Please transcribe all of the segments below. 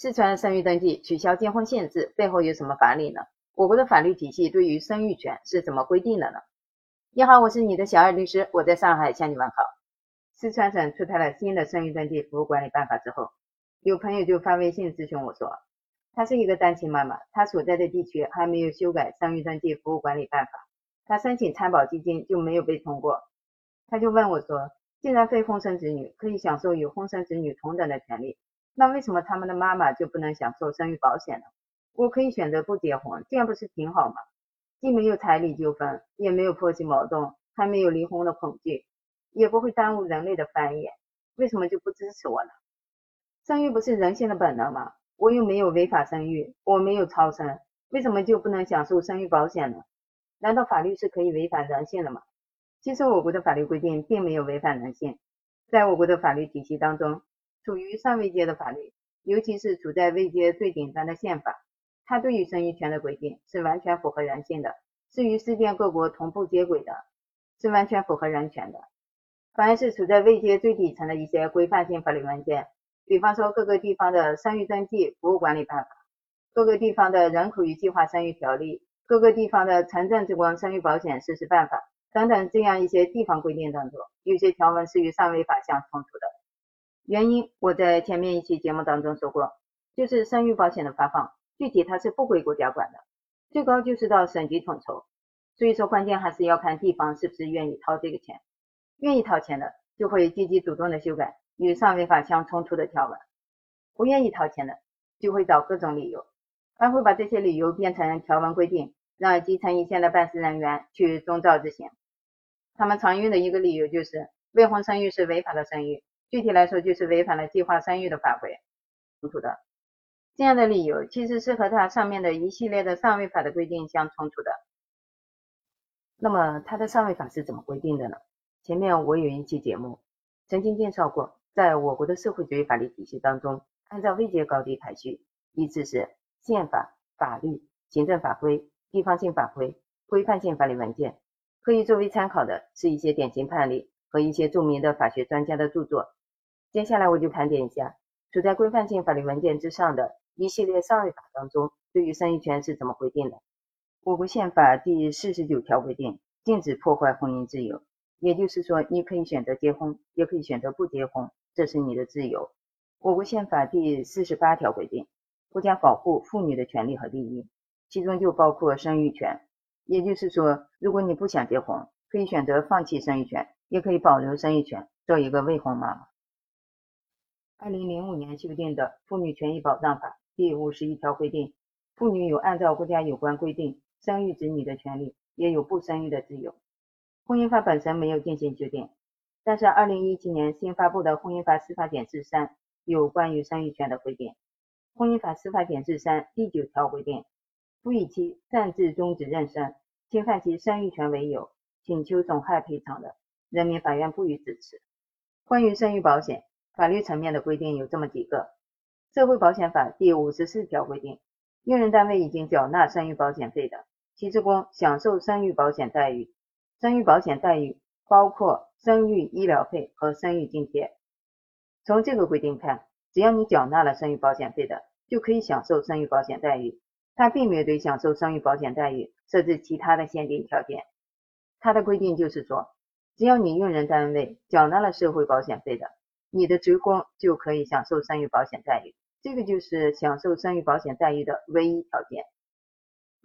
四川生育登记取消结婚限制背后有什么法理呢？我国的法律体系对于生育权是怎么规定的呢？你好，我是你的小二律师，我在上海向你问好。四川省出台了新的生育登记服务管理办法之后，有朋友就发微信咨询我说，她是一个单亲妈妈，她所在的地区还没有修改生育登记服务管理办法，她申请参保基金就没有被通过。他就问我说，既然非婚生子女可以享受与婚生子女同等的权利。那为什么他们的妈妈就不能享受生育保险呢？我可以选择不结婚，这样不是挺好吗？既没有彩礼纠纷，也没有婆媳矛盾，还没有离婚的恐惧，也不会耽误人类的繁衍，为什么就不支持我呢？生育不是人性的本能吗？我又没有违法生育，我没有超生，为什么就不能享受生育保险呢？难道法律是可以违反人性的吗？其实我国的法律规定并没有违反人性，在我国的法律体系当中。处于上位阶的法律，尤其是处在位阶最顶端的宪法，它对于生育权的规定是完全符合人性的，是与世界各国同步接轨的，是完全符合人权的。反而是处在位阶最底层的一些规范性法律文件，比方说各个地方的生育登记服务管理办法、各个地方的人口与计划生育条例、各个地方的城镇职工生育保险实施办法等等这样一些地方规定当中，有些条文是与上位法相冲突的。原因我在前面一期节目当中说过，就是生育保险的发放，具体它是不归国家管的，最高就是到省级统筹，所以说关键还是要看地方是不是愿意掏这个钱，愿意掏钱的就会积极主动的修改与上位法相冲突的条文，不愿意掏钱的就会找各种理由，还会把这些理由变成条文规定，让基层一线的办事人员去遵照执行。他们常用的一个理由就是未婚生育是违法的生育。具体来说，就是违反了计划生育的法规，冲突的。这样的理由其实是和它上面的一系列的上位法的规定相冲突的。那么它的上位法是怎么规定的呢？前面我有一期节目曾经介绍过，在我国的社会主义法律体系当中，按照位阶高低排序，依次是宪法、法律、行政法规、地方性法规、规范性法律文件。可以作为参考的是一些典型判例和一些著名的法学专家的著作。接下来我就盘点一下处在规范性法律文件之上的一系列上位法当中，对于生育权是怎么规定的。我国宪法第四十九条规定，禁止破坏婚姻自由，也就是说，你可以选择结婚，也可以选择不结婚，这是你的自由。我国宪法第四十八条规定，国家保护妇女的权利和利益，其中就包括生育权。也就是说，如果你不想结婚，可以选择放弃生育权，也可以保留生育权，做一个未婚妈妈。二零零五年修订的《妇女权益保障法》第五十一条规定，妇女有按照国家有关规定生育子女的权利，也有不生育的自由。婚姻法本身没有进行修订，但是二零一七年新发布的《婚姻法司法解释三》有关于生育权的规定。《婚姻法司法解释三》第九条规定，不以其擅自终止妊娠、侵犯其生育权为由请求损害赔偿的，人民法院不予支持。关于生育保险。法律层面的规定有这么几个：社会保险法第五十四条规定，用人单位已经缴纳生育保险费的，其职工享受生育保险待遇。生育保险待遇包括生育医疗费和生育津贴。从这个规定看，只要你缴纳了生育保险费的，就可以享受生育保险待遇。它并没有对享受生育保险待遇设置其他的限定条件。它的规定就是说，只要你用人单位缴纳了社会保险费的，你的职工就可以享受生育保险待遇，这个就是享受生育保险待遇的唯一条件。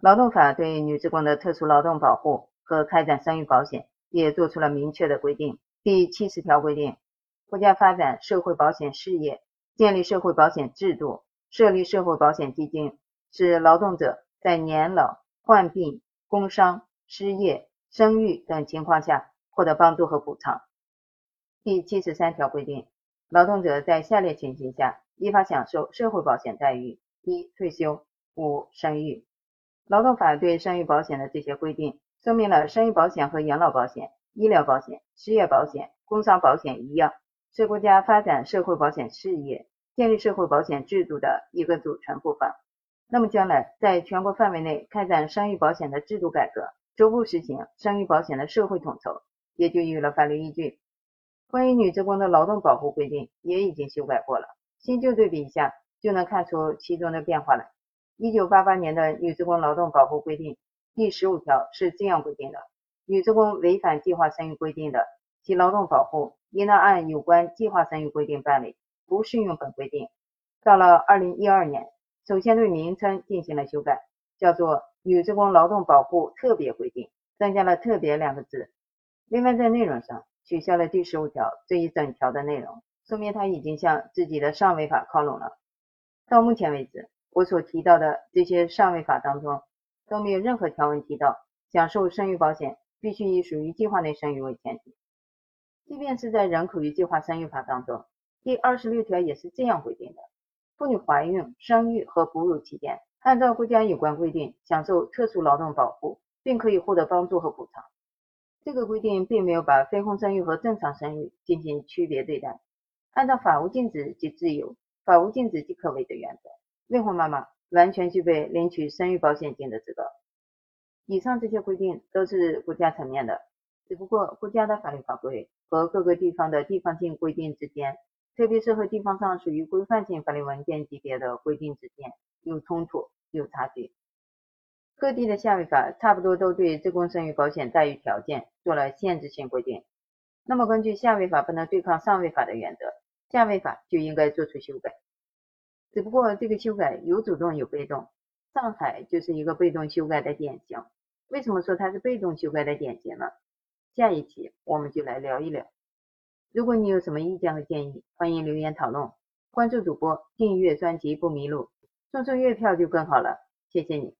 劳动法对女职工的特殊劳动保护和开展生育保险也做出了明确的规定。第七十条规定，国家发展社会保险事业，建立社会保险制度，设立社会保险基金，使劳动者在年老、患病、工伤、失业、生育等情况下获得帮助和补偿。第七十三条规定。劳动者在下列情形下依法享受社会保险待遇：一、退休；五、生育。劳动法对生育保险的这些规定，说明了生育保险和养老保险、医疗保险、失业保险、工伤保险一样，是国家发展社会保险事业、建立社会保险制度的一个组成部分。那么，将来在全国范围内开展生育保险的制度改革，逐步实行生育保险的社会统筹，也就有了法律依据。关于女职工的劳动保护规定也已经修改过了，新旧对比一下，就能看出其中的变化来。一九八八年的女职工劳动保护规定第十五条是这样规定的：女职工违反计划生育规定的，其劳动保护应当按有关计划生育规定办理，不适用本规定。到了二零一二年，首先对名称进行了修改，叫做《女职工劳动保护特别规定》，增加了“特别”两个字。另外，在内容上取消了第十五条这一整条的内容，说明他已经向自己的上位法靠拢了。到目前为止，我所提到的这些上位法当中，都没有任何条文提到享受生育保险必须以属于计划内生育为前提。即便是在人口与计划生育法当中，第二十六条也是这样规定的。妇女怀孕、生育和哺乳期间，按照国家有关规定享受特殊劳动保护，并可以获得帮助和补偿。这个规定并没有把非婚生育和正常生育进行区别对待。按照法无禁止即自由、法无禁止即可为的原则，未婚妈妈完全具备领取生育保险金的资格。以上这些规定都是国家层面的，只不过国家的法律法规和各个地方的地方性规定之间。特别是和地方上属于规范性法律文件级别的规定之间有冲突、有差距。各地的下位法差不多都对职工生育保险待遇条件做了限制性规定。那么，根据下位法不能对抗上位法的原则，下位法就应该做出修改。只不过这个修改有主动有被动，上海就是一个被动修改的典型。为什么说它是被动修改的典型呢？下一期我们就来聊一聊。如果你有什么意见和建议，欢迎留言讨论。关注主播，订阅专辑不迷路，送送月票就更好了。谢谢你。